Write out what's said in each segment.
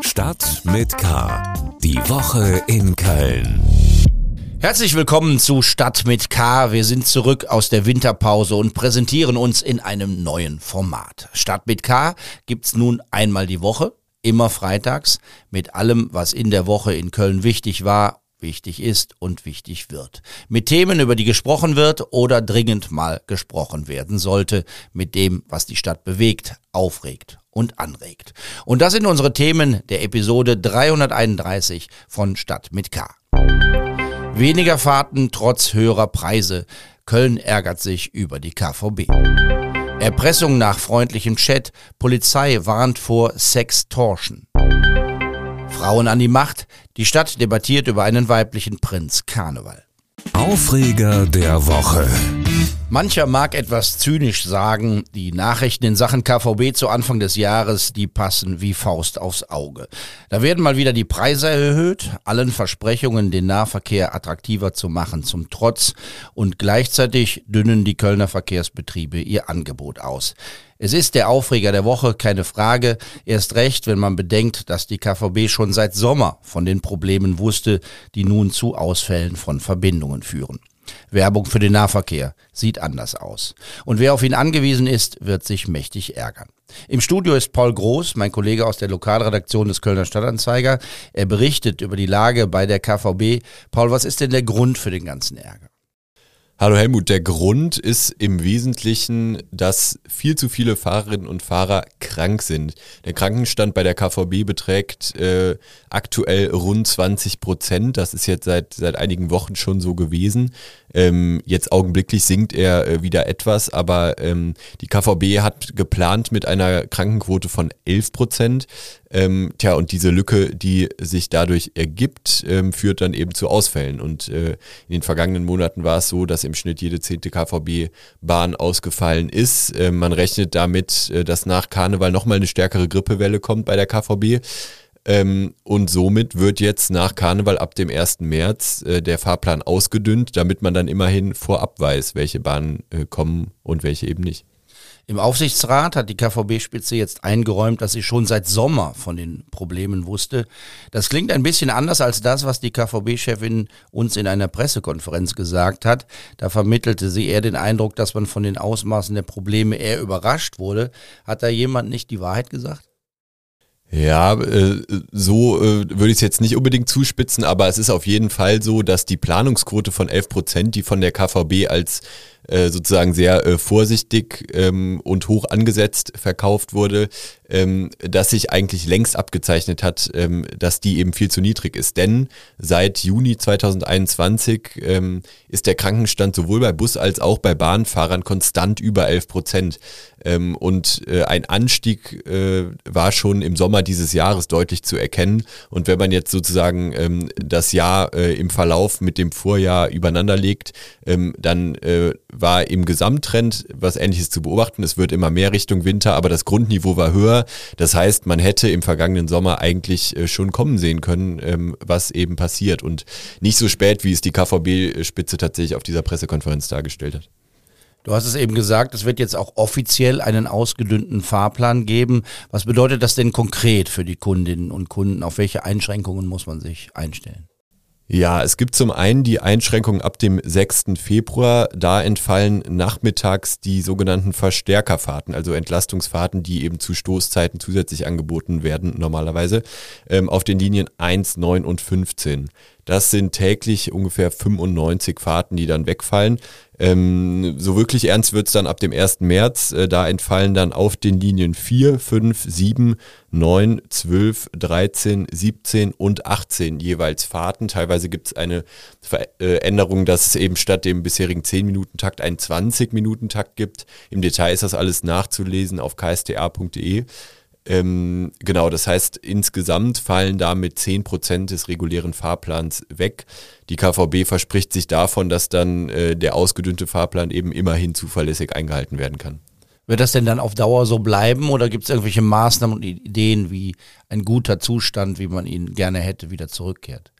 Stadt mit K. Die Woche in Köln. Herzlich willkommen zu Stadt mit K. Wir sind zurück aus der Winterpause und präsentieren uns in einem neuen Format. Stadt mit K gibt's nun einmal die Woche, immer freitags, mit allem, was in der Woche in Köln wichtig war wichtig ist und wichtig wird. Mit Themen, über die gesprochen wird oder dringend mal gesprochen werden sollte, mit dem, was die Stadt bewegt, aufregt und anregt. Und das sind unsere Themen der Episode 331 von Stadt mit K. Weniger Fahrten trotz höherer Preise. Köln ärgert sich über die KVB. Erpressung nach freundlichem Chat. Polizei warnt vor Sextortion. Frauen an die Macht. Die Stadt debattiert über einen weiblichen Prinz Karneval. Aufreger der Woche. Mancher mag etwas zynisch sagen, die Nachrichten in Sachen KVB zu Anfang des Jahres, die passen wie Faust aufs Auge. Da werden mal wieder die Preise erhöht, allen Versprechungen, den Nahverkehr attraktiver zu machen, zum Trotz und gleichzeitig dünnen die Kölner Verkehrsbetriebe ihr Angebot aus. Es ist der Aufreger der Woche, keine Frage. Erst recht, wenn man bedenkt, dass die KVB schon seit Sommer von den Problemen wusste, die nun zu Ausfällen von Verbindungen führen. Werbung für den Nahverkehr sieht anders aus. Und wer auf ihn angewiesen ist, wird sich mächtig ärgern. Im Studio ist Paul Groß, mein Kollege aus der Lokalredaktion des Kölner Stadtanzeiger. Er berichtet über die Lage bei der KVB. Paul, was ist denn der Grund für den ganzen Ärger? Hallo Helmut, der Grund ist im Wesentlichen, dass viel zu viele Fahrerinnen und Fahrer krank sind. Der Krankenstand bei der KVB beträgt äh, aktuell rund 20 Prozent. Das ist jetzt seit, seit einigen Wochen schon so gewesen. Ähm, jetzt augenblicklich sinkt er äh, wieder etwas, aber ähm, die KVB hat geplant mit einer Krankenquote von 11 Prozent. Ähm, tja, und diese Lücke, die sich dadurch ergibt, ähm, führt dann eben zu Ausfällen. Und äh, in den vergangenen Monaten war es so, dass im Schnitt jede zehnte KVB-Bahn ausgefallen ist. Äh, man rechnet damit, äh, dass nach Karneval nochmal eine stärkere Grippewelle kommt bei der KVB. Ähm, und somit wird jetzt nach Karneval ab dem 1. März äh, der Fahrplan ausgedünnt, damit man dann immerhin vorab weiß, welche Bahnen äh, kommen und welche eben nicht. Im Aufsichtsrat hat die KVB-Spitze jetzt eingeräumt, dass sie schon seit Sommer von den Problemen wusste. Das klingt ein bisschen anders als das, was die KVB-Chefin uns in einer Pressekonferenz gesagt hat. Da vermittelte sie eher den Eindruck, dass man von den Ausmaßen der Probleme eher überrascht wurde. Hat da jemand nicht die Wahrheit gesagt? Ja, äh, so äh, würde ich es jetzt nicht unbedingt zuspitzen, aber es ist auf jeden Fall so, dass die Planungsquote von 11 Prozent, die von der KVB als äh, sozusagen sehr äh, vorsichtig ähm, und hoch angesetzt verkauft wurde, ähm, dass sich eigentlich längst abgezeichnet hat, ähm, dass die eben viel zu niedrig ist. Denn seit Juni 2021 ähm, ist der Krankenstand sowohl bei Bus- als auch bei Bahnfahrern konstant über 11 Prozent. Ähm, und äh, ein Anstieg äh, war schon im Sommer dieses Jahres deutlich zu erkennen. Und wenn man jetzt sozusagen ähm, das Jahr äh, im Verlauf mit dem Vorjahr übereinander legt, ähm, dann äh, war im Gesamttrend was ähnliches zu beobachten. Es wird immer mehr Richtung Winter, aber das Grundniveau war höher. Das heißt, man hätte im vergangenen Sommer eigentlich äh, schon kommen sehen können, ähm, was eben passiert und nicht so spät, wie es die KVB-Spitze tatsächlich auf dieser Pressekonferenz dargestellt hat. Du hast es eben gesagt, es wird jetzt auch offiziell einen ausgedünnten Fahrplan geben. Was bedeutet das denn konkret für die Kundinnen und Kunden? Auf welche Einschränkungen muss man sich einstellen? Ja, es gibt zum einen die Einschränkung ab dem 6. Februar. Da entfallen nachmittags die sogenannten Verstärkerfahrten, also Entlastungsfahrten, die eben zu Stoßzeiten zusätzlich angeboten werden normalerweise, ähm, auf den Linien 1, 9 und 15. Das sind täglich ungefähr 95 Fahrten, die dann wegfallen. Ähm, so wirklich ernst wird's dann ab dem 1. März. Äh, da entfallen dann auf den Linien 4, 5, 7, 9, 12, 13, 17 und 18 jeweils Fahrten. Teilweise gibt's eine Veränderung, dass es eben statt dem bisherigen 10-Minuten-Takt einen 20-Minuten-Takt gibt. Im Detail ist das alles nachzulesen auf ksta.de. Ähm, genau, das heißt, insgesamt fallen damit 10% des regulären Fahrplans weg. Die KVB verspricht sich davon, dass dann äh, der ausgedünnte Fahrplan eben immerhin zuverlässig eingehalten werden kann. Wird das denn dann auf Dauer so bleiben oder gibt es irgendwelche Maßnahmen und Ideen, wie ein guter Zustand, wie man ihn gerne hätte, wieder zurückkehrt?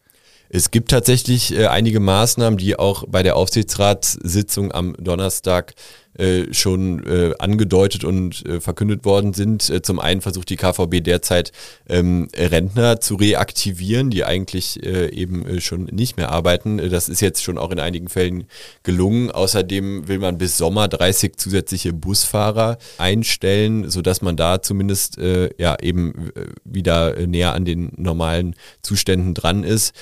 Es gibt tatsächlich äh, einige Maßnahmen, die auch bei der Aufsichtsratssitzung am Donnerstag äh, schon äh, angedeutet und äh, verkündet worden sind. Äh, zum einen versucht die KVB derzeit ähm, Rentner zu reaktivieren, die eigentlich eben schon nicht mehr arbeiten. Das ist jetzt schon auch in einigen Fällen gelungen. Außerdem will man bis Sommer 30 zusätzliche Busfahrer einstellen, sodass man da zumindest ja eben wieder äh, näher an den normalen Zuständen dran ist.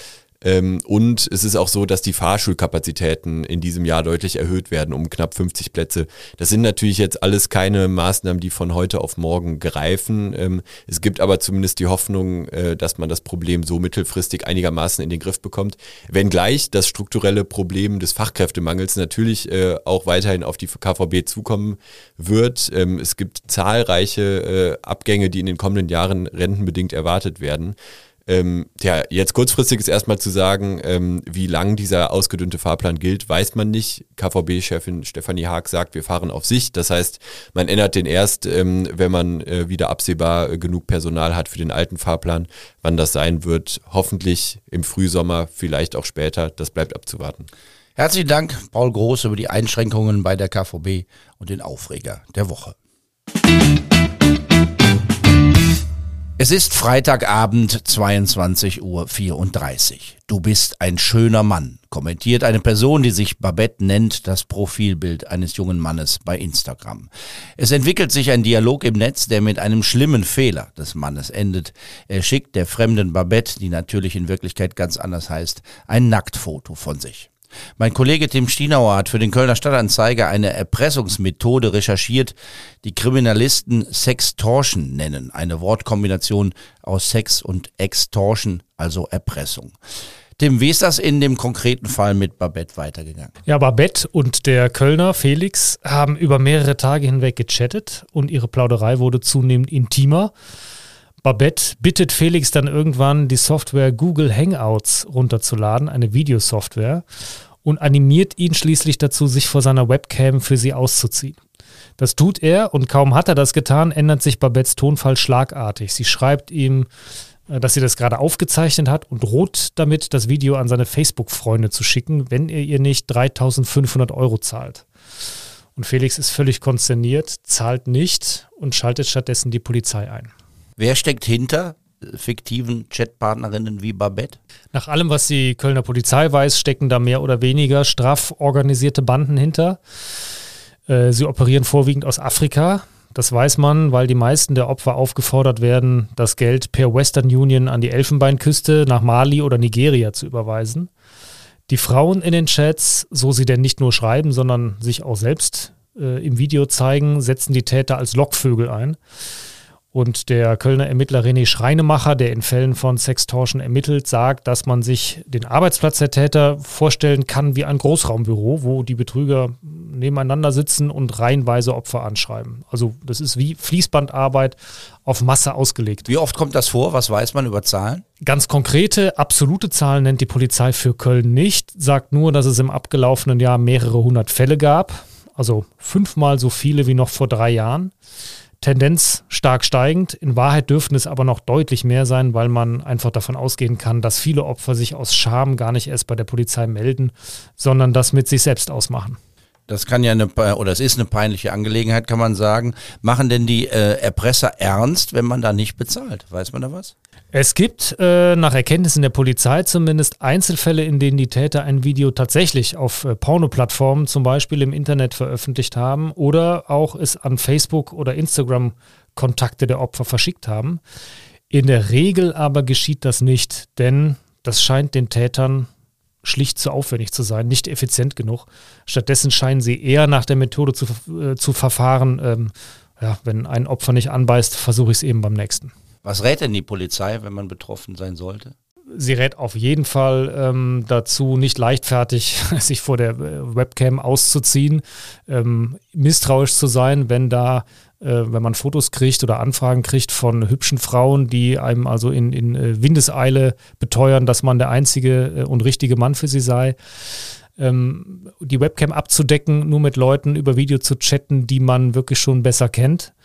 Ähm, und es ist auch so, dass die Fahrschulkapazitäten in diesem Jahr deutlich erhöht werden um knapp 50 Plätze. Das sind natürlich jetzt alles keine Maßnahmen, die von heute auf morgen greifen. Ähm, es gibt aber zumindest die Hoffnung, äh, dass man das Problem so mittelfristig einigermaßen in den Griff bekommt. Wenngleich das strukturelle Problem des Fachkräftemangels natürlich äh, auch weiterhin auf die KVB zukommen wird. Ähm, es gibt zahlreiche äh, Abgänge, die in den kommenden Jahren rentenbedingt erwartet werden. Ähm, ja, jetzt kurzfristig ist erstmal zu sagen, ähm, wie lang dieser ausgedünnte Fahrplan gilt, weiß man nicht. KVB-Chefin Stefanie Haag sagt, wir fahren auf Sicht. Das heißt, man ändert den erst, ähm, wenn man äh, wieder absehbar äh, genug Personal hat für den alten Fahrplan. Wann das sein wird, hoffentlich im Frühsommer, vielleicht auch später. Das bleibt abzuwarten. Herzlichen Dank, Paul Groß, über die Einschränkungen bei der KVB und den Aufreger der Woche. Es ist Freitagabend, 22.34 Uhr. Du bist ein schöner Mann, kommentiert eine Person, die sich Babette nennt, das Profilbild eines jungen Mannes bei Instagram. Es entwickelt sich ein Dialog im Netz, der mit einem schlimmen Fehler des Mannes endet. Er schickt der fremden Babette, die natürlich in Wirklichkeit ganz anders heißt, ein Nacktfoto von sich. Mein Kollege Tim Stienauer hat für den Kölner Stadtanzeiger eine Erpressungsmethode recherchiert, die Kriminalisten Sextortion nennen. Eine Wortkombination aus Sex und Extortion, also Erpressung. Tim, wie ist das in dem konkreten Fall mit Babette weitergegangen? Ja, Babette und der Kölner Felix haben über mehrere Tage hinweg gechattet und ihre Plauderei wurde zunehmend intimer. Babette bittet Felix dann irgendwann, die Software Google Hangouts runterzuladen, eine Videosoftware, und animiert ihn schließlich dazu, sich vor seiner Webcam für sie auszuziehen. Das tut er und kaum hat er das getan, ändert sich Babettes Tonfall schlagartig. Sie schreibt ihm, äh, dass sie das gerade aufgezeichnet hat und droht damit, das Video an seine Facebook-Freunde zu schicken, wenn er ihr nicht 3500 Euro zahlt. Und Felix ist völlig konsterniert, zahlt nicht und schaltet stattdessen die Polizei ein. Wer steckt hinter fiktiven Chatpartnerinnen wie Babette? Nach allem, was die Kölner Polizei weiß, stecken da mehr oder weniger straff organisierte Banden hinter. Äh, sie operieren vorwiegend aus Afrika. Das weiß man, weil die meisten der Opfer aufgefordert werden, das Geld per Western Union an die Elfenbeinküste, nach Mali oder Nigeria zu überweisen. Die Frauen in den Chats, so sie denn nicht nur schreiben, sondern sich auch selbst äh, im Video zeigen, setzen die Täter als Lockvögel ein. Und der Kölner Ermittler René Schreinemacher, der in Fällen von Sextortion ermittelt, sagt, dass man sich den Arbeitsplatz der Täter vorstellen kann wie ein Großraumbüro, wo die Betrüger nebeneinander sitzen und reihenweise Opfer anschreiben. Also das ist wie Fließbandarbeit auf Masse ausgelegt. Wie oft kommt das vor? Was weiß man über Zahlen? Ganz konkrete, absolute Zahlen nennt die Polizei für Köln nicht, sagt nur, dass es im abgelaufenen Jahr mehrere hundert Fälle gab, also fünfmal so viele wie noch vor drei Jahren. Tendenz stark steigend. In Wahrheit dürften es aber noch deutlich mehr sein, weil man einfach davon ausgehen kann, dass viele Opfer sich aus Scham gar nicht erst bei der Polizei melden, sondern das mit sich selbst ausmachen. Das kann ja eine, oder es ist eine peinliche Angelegenheit, kann man sagen. Machen denn die äh, Erpresser ernst, wenn man da nicht bezahlt? Weiß man da was? Es gibt äh, nach Erkenntnissen der Polizei zumindest Einzelfälle, in denen die Täter ein Video tatsächlich auf äh, Pornoplattformen zum Beispiel im Internet veröffentlicht haben oder auch es an Facebook oder Instagram Kontakte der Opfer verschickt haben. In der Regel aber geschieht das nicht, denn das scheint den Tätern schlicht zu aufwendig zu sein, nicht effizient genug. Stattdessen scheinen sie eher nach der Methode zu, äh, zu verfahren, ähm, ja, wenn ein Opfer nicht anbeißt, versuche ich es eben beim nächsten. Was rät denn die Polizei, wenn man betroffen sein sollte? Sie rät auf jeden Fall ähm, dazu, nicht leichtfertig sich vor der äh, Webcam auszuziehen, ähm, misstrauisch zu sein, wenn da, äh, wenn man Fotos kriegt oder Anfragen kriegt von hübschen Frauen, die einem also in, in äh, Windeseile beteuern, dass man der einzige äh, und richtige Mann für sie sei. Ähm, die Webcam abzudecken, nur mit Leuten über Video zu chatten, die man wirklich schon besser kennt.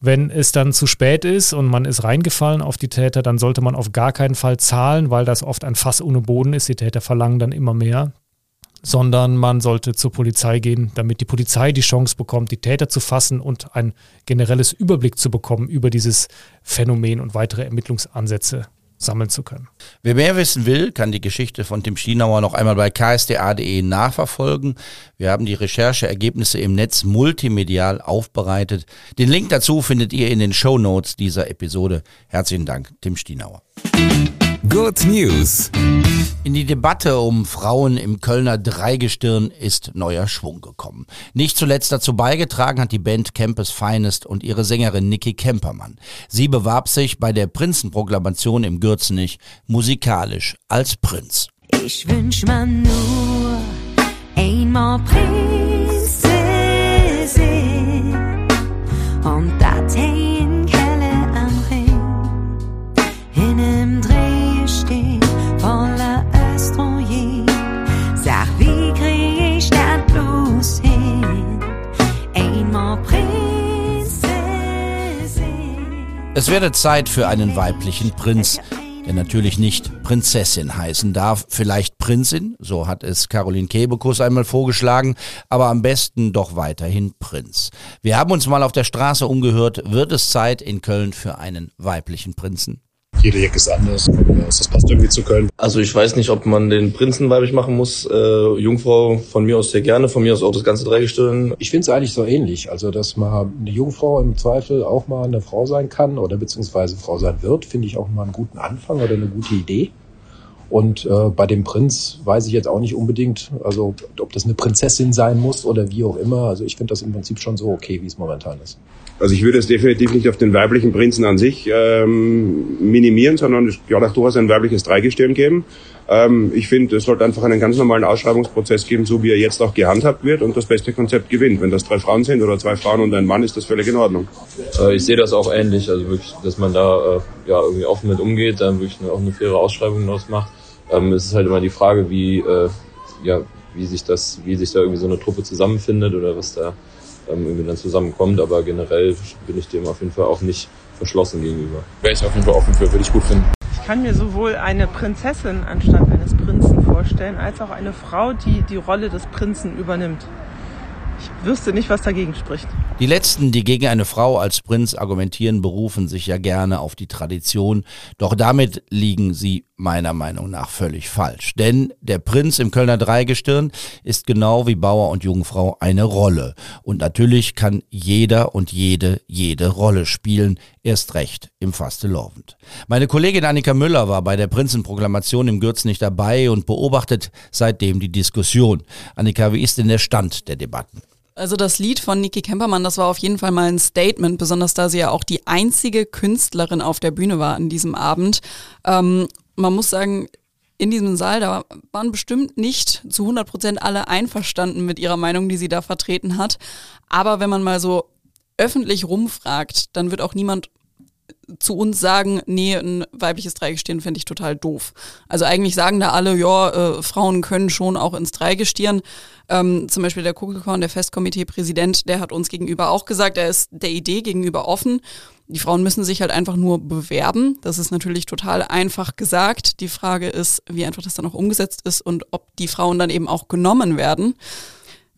Wenn es dann zu spät ist und man ist reingefallen auf die Täter, dann sollte man auf gar keinen Fall zahlen, weil das oft ein Fass ohne Boden ist. Die Täter verlangen dann immer mehr. sondern man sollte zur Polizei gehen, damit die Polizei die Chance bekommt, die Täter zu fassen und ein generelles Überblick zu bekommen über dieses Phänomen und weitere Ermittlungsansätze sammeln zu können. Wer mehr wissen will, kann die Geschichte von Tim Stienauer noch einmal bei ksda.de nachverfolgen. Wir haben die Rechercheergebnisse im Netz multimedial aufbereitet. Den Link dazu findet ihr in den Show Notes dieser Episode. Herzlichen Dank, Tim Stienauer. Good News. In die Debatte um Frauen im Kölner Dreigestirn ist neuer Schwung gekommen. Nicht zuletzt dazu beigetragen hat die Band Campus Finest und ihre Sängerin Niki Kempermann. Sie bewarb sich bei der Prinzenproklamation im Gürzenich musikalisch als Prinz. Ich wünsch mir nur einmal Prinz zu sehen und Es werde Zeit für einen weiblichen Prinz, der natürlich nicht Prinzessin heißen darf, vielleicht Prinzin, so hat es Caroline Kebekus einmal vorgeschlagen, aber am besten doch weiterhin Prinz. Wir haben uns mal auf der Straße umgehört, wird es Zeit in Köln für einen weiblichen Prinzen? Jede Jack ist anders. Das passt irgendwie zu Köln. Also ich weiß nicht, ob man den Prinzen weiblich machen muss. Äh, Jungfrau von mir aus sehr gerne, von mir aus auch das ganze Dreigestirn. Ich finde es eigentlich so ähnlich. Also, dass mal eine Jungfrau im Zweifel auch mal eine Frau sein kann oder beziehungsweise Frau sein wird, finde ich auch mal einen guten Anfang oder eine gute Idee. Und äh, bei dem Prinz weiß ich jetzt auch nicht unbedingt, also ob das eine Prinzessin sein muss oder wie auch immer. Also ich finde das im Prinzip schon so okay, wie es momentan ist. Also ich würde es definitiv nicht auf den weiblichen Prinzen an sich ähm, minimieren, sondern es ja auch durchaus ein weibliches Dreigestirn geben. Ähm, ich finde, es sollte einfach einen ganz normalen Ausschreibungsprozess geben, so wie er jetzt auch gehandhabt wird und das beste Konzept gewinnt. Wenn das drei Frauen sind oder zwei Frauen und ein Mann, ist das völlig in Ordnung. Äh, ich sehe das auch ähnlich, also wirklich, dass man da äh, ja irgendwie offen mit umgeht, dann wirklich eine, auch eine faire Ausschreibung daraus macht. Ähm, es ist halt immer die Frage, wie äh, ja wie sich das, wie sich da irgendwie so eine Truppe zusammenfindet oder was da ähm, irgendwie dann zusammenkommt. Aber generell bin ich dem auf jeden Fall auch nicht verschlossen gegenüber. Wäre ich auf jeden Fall offen für, würde ich gut finden. Ich kann mir sowohl eine Prinzessin anstatt eines Prinzen vorstellen, als auch eine Frau, die die Rolle des Prinzen übernimmt. Ich wüsste nicht, was dagegen spricht. Die letzten, die gegen eine Frau als Prinz argumentieren, berufen sich ja gerne auf die Tradition, doch damit liegen sie meiner Meinung nach völlig falsch. Denn der Prinz im Kölner Dreigestirn ist genau wie Bauer und Jungfrau eine Rolle. Und natürlich kann jeder und jede jede Rolle spielen, erst recht im Fastelovend. Meine Kollegin Annika Müller war bei der Prinzenproklamation im Gürz nicht dabei und beobachtet seitdem die Diskussion. Annika, wie ist denn der Stand der Debatten? Also das Lied von Niki Kempermann, das war auf jeden Fall mal ein Statement, besonders da sie ja auch die einzige Künstlerin auf der Bühne war an diesem Abend. Ähm, man muss sagen, in diesem Saal, da waren bestimmt nicht zu 100 Prozent alle einverstanden mit ihrer Meinung, die sie da vertreten hat. Aber wenn man mal so öffentlich rumfragt, dann wird auch niemand zu uns sagen, nee, ein weibliches Dreigestirn fände ich total doof. Also eigentlich sagen da alle, ja, äh, Frauen können schon auch ins Dreigestirn. Ähm, zum Beispiel der Kugelkorn, der Festkomitee-Präsident, der hat uns gegenüber auch gesagt, er ist der Idee gegenüber offen. Die Frauen müssen sich halt einfach nur bewerben. Das ist natürlich total einfach gesagt. Die Frage ist, wie einfach das dann auch umgesetzt ist und ob die Frauen dann eben auch genommen werden.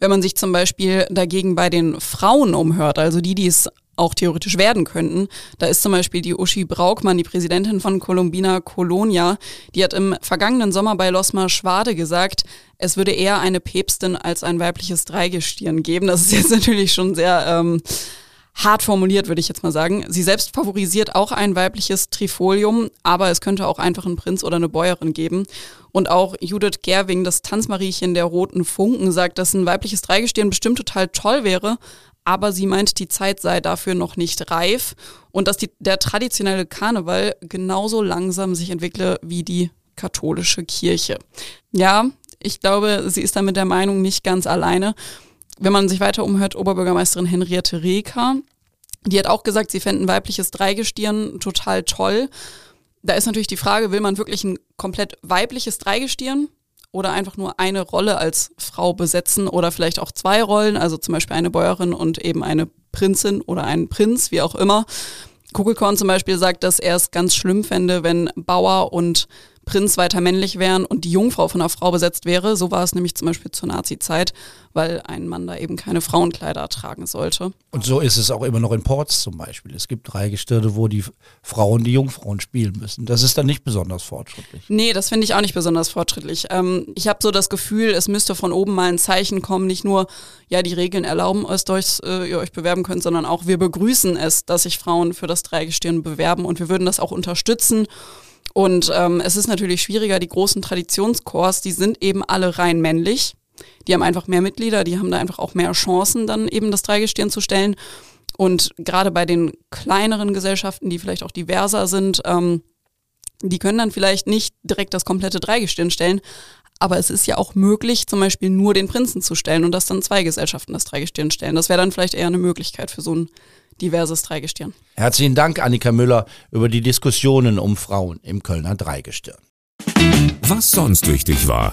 Wenn man sich zum Beispiel dagegen bei den Frauen umhört, also die, die es auch theoretisch werden könnten. Da ist zum Beispiel die Uschi Braukmann, die Präsidentin von Columbina Colonia, die hat im vergangenen Sommer bei Losma Schwade gesagt, es würde eher eine Päpstin als ein weibliches Dreigestirn geben. Das ist jetzt natürlich schon sehr ähm, hart formuliert, würde ich jetzt mal sagen. Sie selbst favorisiert auch ein weibliches Trifolium, aber es könnte auch einfach einen Prinz oder eine Bäuerin geben. Und auch Judith Gerwing, das Tanzmariechen der Roten Funken, sagt, dass ein weibliches Dreigestirn bestimmt total toll wäre, aber sie meint, die Zeit sei dafür noch nicht reif und dass die, der traditionelle Karneval genauso langsam sich entwickle wie die katholische Kirche. Ja, ich glaube, sie ist da mit der Meinung nicht ganz alleine. Wenn man sich weiter umhört, Oberbürgermeisterin Henriette Reker, die hat auch gesagt, sie fänden weibliches Dreigestirn total toll. Da ist natürlich die Frage, will man wirklich ein komplett weibliches Dreigestirn? Oder einfach nur eine Rolle als Frau besetzen oder vielleicht auch zwei Rollen, also zum Beispiel eine Bäuerin und eben eine Prinzin oder einen Prinz, wie auch immer. Kugelkorn zum Beispiel sagt, dass er es ganz schlimm fände, wenn Bauer und Prinz weiter männlich wären und die Jungfrau von einer Frau besetzt wäre. So war es nämlich zum Beispiel zur Nazi-Zeit, weil ein Mann da eben keine Frauenkleider tragen sollte. Und so ist es auch immer noch in Ports zum Beispiel. Es gibt Dreigestirne, wo die Frauen die Jungfrauen spielen müssen. Das ist dann nicht besonders fortschrittlich. Nee, das finde ich auch nicht besonders fortschrittlich. Ähm, ich habe so das Gefühl, es müsste von oben mal ein Zeichen kommen, nicht nur, ja, die Regeln erlauben es, dass äh, ihr euch bewerben könnt, sondern auch, wir begrüßen es, dass sich Frauen für das Dreigestirn bewerben und wir würden das auch unterstützen. Und ähm, es ist natürlich schwieriger, die großen Traditionschors, die sind eben alle rein männlich. Die haben einfach mehr Mitglieder, die haben da einfach auch mehr Chancen, dann eben das Dreigestirn zu stellen. Und gerade bei den kleineren Gesellschaften, die vielleicht auch diverser sind, ähm, die können dann vielleicht nicht direkt das komplette Dreigestirn stellen. Aber es ist ja auch möglich, zum Beispiel nur den Prinzen zu stellen und dass dann zwei Gesellschaften das Dreigestirn stellen. Das wäre dann vielleicht eher eine Möglichkeit für so ein diverses Dreigestirn. Herzlichen Dank, Annika Müller, über die Diskussionen um Frauen im Kölner Dreigestirn. Was sonst wichtig war.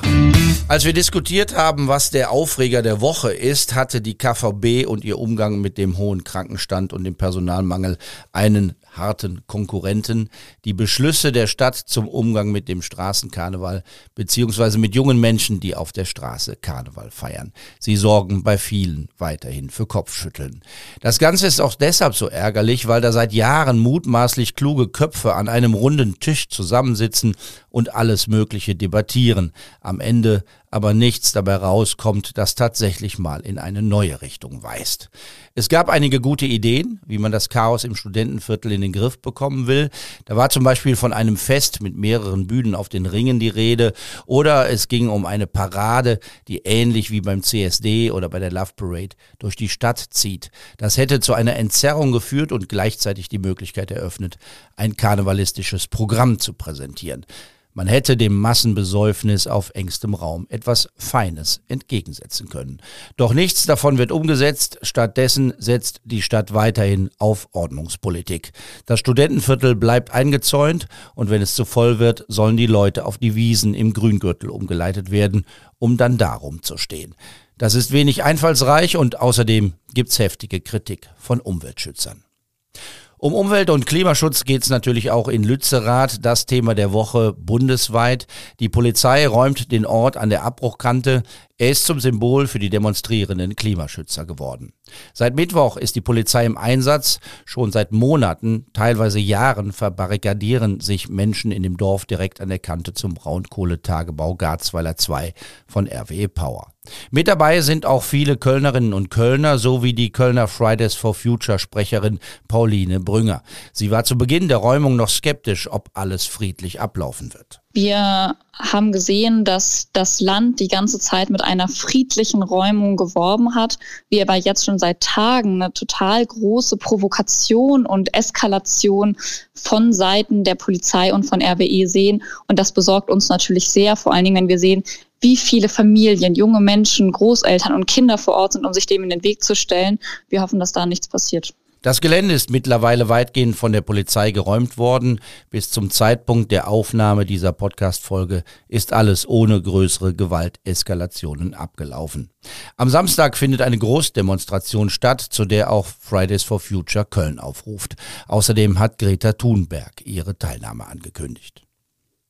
Als wir diskutiert haben, was der Aufreger der Woche ist, hatte die KVB und ihr Umgang mit dem hohen Krankenstand und dem Personalmangel einen harten Konkurrenten. Die Beschlüsse der Stadt zum Umgang mit dem Straßenkarneval beziehungsweise mit jungen Menschen, die auf der Straße Karneval feiern. Sie sorgen bei vielen weiterhin für Kopfschütteln. Das Ganze ist auch deshalb so ärgerlich, weil da seit Jahren mutmaßlich kluge Köpfe an einem runden Tisch zusammensitzen und alles Mögliche debattieren. Am Ende aber nichts dabei rauskommt, das tatsächlich mal in eine neue Richtung weist. Es gab einige gute Ideen, wie man das Chaos im Studentenviertel in den Griff bekommen will. Da war zum Beispiel von einem Fest mit mehreren Bühnen auf den Ringen die Rede oder es ging um eine Parade, die ähnlich wie beim CSD oder bei der Love Parade durch die Stadt zieht. Das hätte zu einer Entzerrung geführt und gleichzeitig die Möglichkeit eröffnet, ein karnevalistisches Programm zu präsentieren. Man hätte dem Massenbesäufnis auf engstem Raum etwas Feines entgegensetzen können. Doch nichts davon wird umgesetzt, stattdessen setzt die Stadt weiterhin auf Ordnungspolitik. Das Studentenviertel bleibt eingezäunt und wenn es zu voll wird, sollen die Leute auf die Wiesen im Grüngürtel umgeleitet werden, um dann darum zu stehen. Das ist wenig einfallsreich und außerdem gibt's heftige Kritik von Umweltschützern. Um Umwelt- und Klimaschutz geht es natürlich auch in Lützerath, das Thema der Woche bundesweit. Die Polizei räumt den Ort an der Abbruchkante. Er ist zum Symbol für die demonstrierenden Klimaschützer geworden. Seit Mittwoch ist die Polizei im Einsatz. Schon seit Monaten, teilweise Jahren, verbarrikadieren sich Menschen in dem Dorf direkt an der Kante zum Braunkohletagebau Garzweiler 2 von RWE Power. Mit dabei sind auch viele Kölnerinnen und Kölner sowie die Kölner Fridays for Future Sprecherin Pauline Brünger. Sie war zu Beginn der Räumung noch skeptisch, ob alles friedlich ablaufen wird. Wir haben gesehen, dass das Land die ganze Zeit mit einer friedlichen Räumung geworben hat, wir aber jetzt schon seit Tagen eine total große Provokation und Eskalation von Seiten der Polizei und von RWE sehen. Und das besorgt uns natürlich sehr, vor allen Dingen, wenn wir sehen, wie viele Familien, junge Menschen, Großeltern und Kinder vor Ort sind, um sich dem in den Weg zu stellen. Wir hoffen, dass da nichts passiert. Das Gelände ist mittlerweile weitgehend von der Polizei geräumt worden. Bis zum Zeitpunkt der Aufnahme dieser Podcast-Folge ist alles ohne größere Gewalteskalationen abgelaufen. Am Samstag findet eine Großdemonstration statt, zu der auch Fridays for Future Köln aufruft. Außerdem hat Greta Thunberg ihre Teilnahme angekündigt.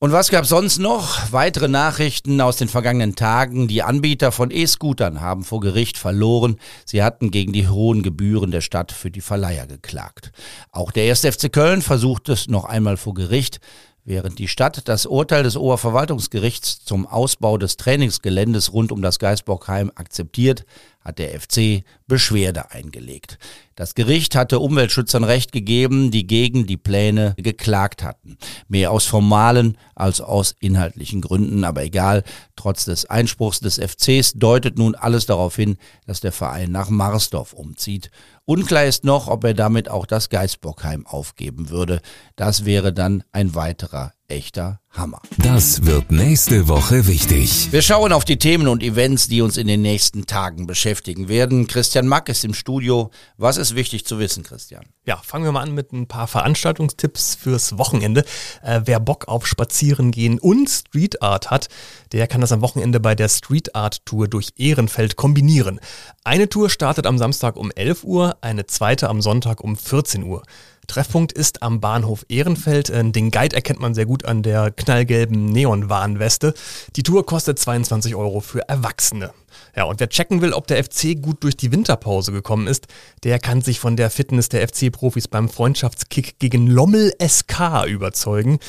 Und was gab sonst noch? Weitere Nachrichten aus den vergangenen Tagen. Die Anbieter von E-Scootern haben vor Gericht verloren. Sie hatten gegen die hohen Gebühren der Stadt für die Verleiher geklagt. Auch der 1. FC Köln versucht es noch einmal vor Gericht. Während die Stadt das Urteil des Oberverwaltungsgerichts zum Ausbau des Trainingsgeländes rund um das Geisbockheim akzeptiert, hat der FC Beschwerde eingelegt. Das Gericht hatte Umweltschützern Recht gegeben, die gegen die Pläne geklagt hatten. Mehr aus formalen als aus inhaltlichen Gründen, aber egal, trotz des Einspruchs des FCs deutet nun alles darauf hin, dass der Verein nach Marsdorf umzieht. Unklar ist noch, ob er damit auch das Geisbockheim aufgeben würde. Das wäre dann ein weiterer echter Hammer. Das wird nächste Woche wichtig. Wir schauen auf die Themen und Events, die uns in den nächsten Tagen beschäftigen werden. Christian Mack ist im Studio. Was ist wichtig zu wissen, Christian? Ja, fangen wir mal an mit ein paar Veranstaltungstipps fürs Wochenende. Äh, wer Bock auf Spazierengehen und Street Art hat, der kann das am Wochenende bei der Street Art Tour durch Ehrenfeld kombinieren. Eine Tour startet am Samstag um 11 Uhr, eine zweite am Sonntag um 14 Uhr. Treffpunkt ist am Bahnhof Ehrenfeld. Äh, den Guide erkennt man sehr gut an der knallgelben Neonwarnweste. Die Tour kostet 22 Euro für Erwachsene. Ja, und wer checken will, ob der FC gut durch die Winterpause gekommen ist, der kann sich von der Fitness der FC-Profis beim Freundschaftskick gegen Lommel SK überzeugen.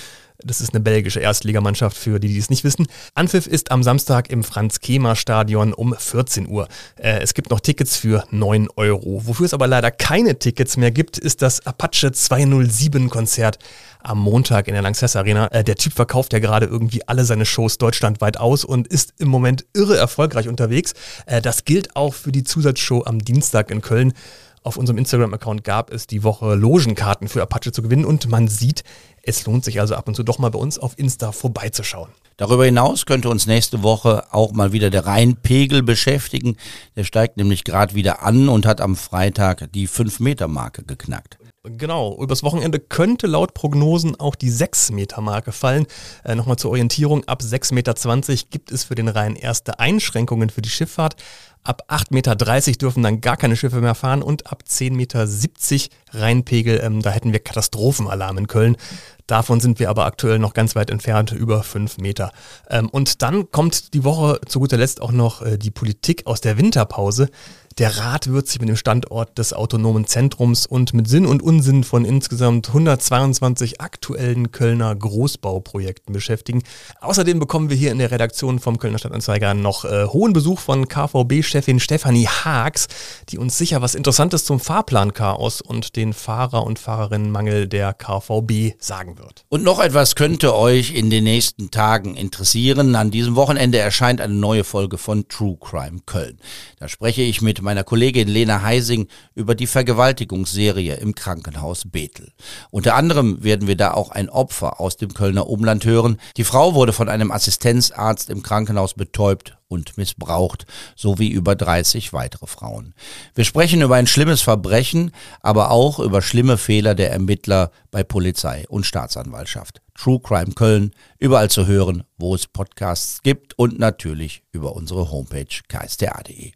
Das ist eine belgische Erstligamannschaft für die, die es nicht wissen. Anpfiff ist am Samstag im Franz-Kemer-Stadion um 14 Uhr. Äh, es gibt noch Tickets für 9 Euro. Wofür es aber leider keine Tickets mehr gibt, ist das Apache 207-Konzert am Montag in der Lanxess Arena. Äh, der Typ verkauft ja gerade irgendwie alle seine Shows deutschlandweit aus und ist im Moment irre erfolgreich unterwegs. Äh, das gilt auch für die Zusatzshow am Dienstag in Köln. Auf unserem Instagram-Account gab es die Woche Logenkarten für Apache zu gewinnen und man sieht, es lohnt sich also ab und zu doch mal bei uns auf Insta vorbeizuschauen. Darüber hinaus könnte uns nächste Woche auch mal wieder der Rheinpegel beschäftigen. Der steigt nämlich gerade wieder an und hat am Freitag die 5-Meter-Marke geknackt. Genau, übers Wochenende könnte laut Prognosen auch die 6-Meter-Marke fallen. Äh, Nochmal zur Orientierung, ab 6,20 Meter gibt es für den Rhein erste Einschränkungen für die Schifffahrt. Ab 8,30 Meter dürfen dann gar keine Schiffe mehr fahren und ab 10,70 Meter Rheinpegel, ähm, da hätten wir Katastrophenalarm in Köln. Davon sind wir aber aktuell noch ganz weit entfernt, über 5 Meter. Ähm, und dann kommt die Woche zu guter Letzt auch noch äh, die Politik aus der Winterpause. Der Rat wird sich mit dem Standort des autonomen Zentrums und mit Sinn und Unsinn von insgesamt 122 aktuellen Kölner Großbauprojekten beschäftigen. Außerdem bekommen wir hier in der Redaktion vom Kölner Stadtanzeiger noch äh, hohen Besuch von KVB-Chefin Stefanie Haags, die uns sicher was Interessantes zum Fahrplanchaos und den Fahrer- und Fahrerinnenmangel der KVB sagen wird. Und noch etwas könnte euch in den nächsten Tagen interessieren. An diesem Wochenende erscheint eine neue Folge von True Crime Köln. Da spreche ich mit meiner Kollegin Lena Heising über die Vergewaltigungsserie im Krankenhaus Bethel. Unter anderem werden wir da auch ein Opfer aus dem Kölner Umland hören. Die Frau wurde von einem Assistenzarzt im Krankenhaus betäubt und missbraucht, sowie über 30 weitere Frauen. Wir sprechen über ein schlimmes Verbrechen, aber auch über schlimme Fehler der Ermittler bei Polizei und Staatsanwaltschaft. True Crime Köln, überall zu hören, wo es Podcasts gibt und natürlich über unsere Homepage ksda.de.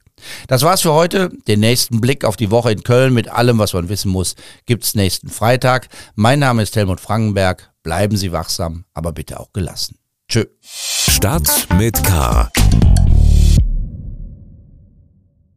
Das war's für heute. Den nächsten Blick auf die Woche in Köln mit allem, was man wissen muss, gibt's nächsten Freitag. Mein Name ist Helmut Frankenberg. Bleiben Sie wachsam, aber bitte auch gelassen. Tschö. Stadt mit K